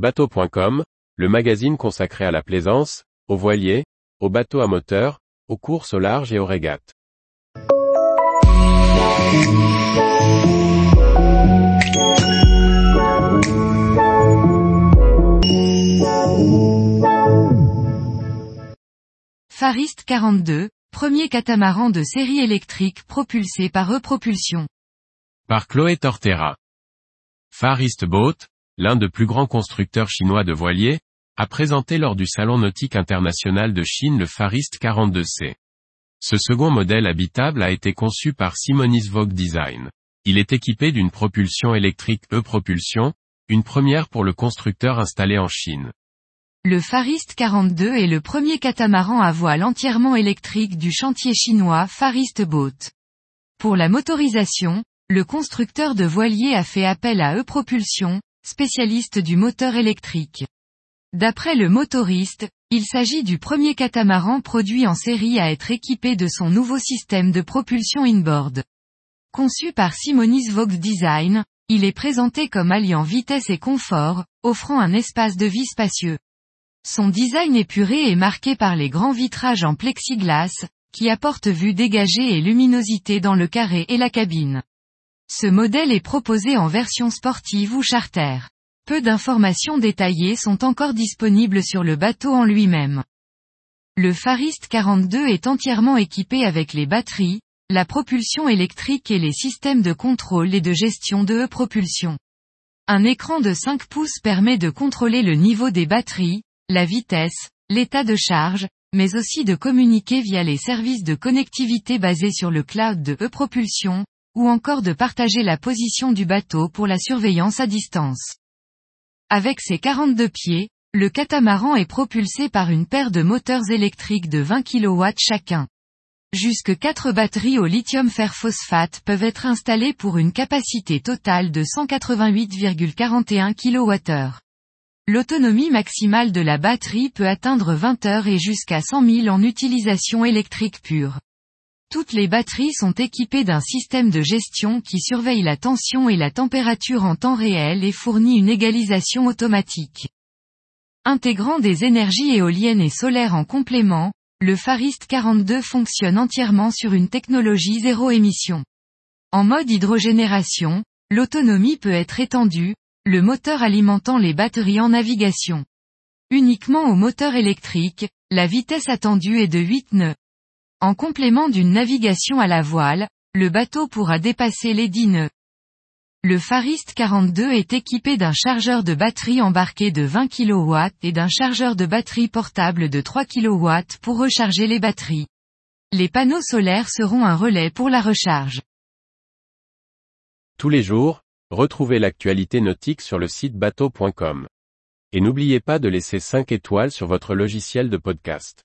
Bateau.com, le magazine consacré à la plaisance, aux voiliers, aux bateaux à moteur, aux courses au large et aux régates. Farist 42, premier catamaran de série électrique propulsé par E-Propulsion. Par Chloé Tortera. Far East Boat, l'un des plus grands constructeurs chinois de voiliers, a présenté lors du Salon nautique international de Chine le Far East 42C. Ce second modèle habitable a été conçu par Simonis Vogue Design. Il est équipé d'une propulsion électrique E-Propulsion, une première pour le constructeur installé en Chine. Le Farist 42 est le premier catamaran à voile entièrement électrique du chantier chinois Farist Boat. Pour la motorisation, le constructeur de voiliers a fait appel à E-Propulsion, spécialiste du moteur électrique. D'après le motoriste, il s'agit du premier catamaran produit en série à être équipé de son nouveau système de propulsion inboard. Conçu par Simonis Vogue Design, il est présenté comme alliant vitesse et confort, offrant un espace de vie spacieux. Son design épuré est marqué par les grands vitrages en plexiglas, qui apportent vue dégagée et luminosité dans le carré et la cabine. Ce modèle est proposé en version sportive ou charter. Peu d'informations détaillées sont encore disponibles sur le bateau en lui-même. Le Farist 42 est entièrement équipé avec les batteries, la propulsion électrique et les systèmes de contrôle et de gestion de e-propulsion. Un écran de 5 pouces permet de contrôler le niveau des batteries, la vitesse, l'état de charge, mais aussi de communiquer via les services de connectivité basés sur le cloud de e-propulsion, ou encore de partager la position du bateau pour la surveillance à distance. Avec ses 42 pieds, le catamaran est propulsé par une paire de moteurs électriques de 20 kW chacun. Jusque 4 batteries au lithium fer phosphate peuvent être installées pour une capacité totale de 188,41 kWh. L'autonomie maximale de la batterie peut atteindre 20 heures et jusqu'à 100 000 en utilisation électrique pure. Toutes les batteries sont équipées d'un système de gestion qui surveille la tension et la température en temps réel et fournit une égalisation automatique. Intégrant des énergies éoliennes et solaires en complément, le Farist 42 fonctionne entièrement sur une technologie zéro émission. En mode hydrogénération, l'autonomie peut être étendue, le moteur alimentant les batteries en navigation. Uniquement au moteur électrique, la vitesse attendue est de 8 nœuds. En complément d'une navigation à la voile, le bateau pourra dépasser les 10 nœuds. Le Farist 42 est équipé d'un chargeur de batterie embarqué de 20 kW et d'un chargeur de batterie portable de 3 kW pour recharger les batteries. Les panneaux solaires seront un relais pour la recharge. Tous les jours, retrouvez l'actualité nautique sur le site bateau.com. Et n'oubliez pas de laisser 5 étoiles sur votre logiciel de podcast.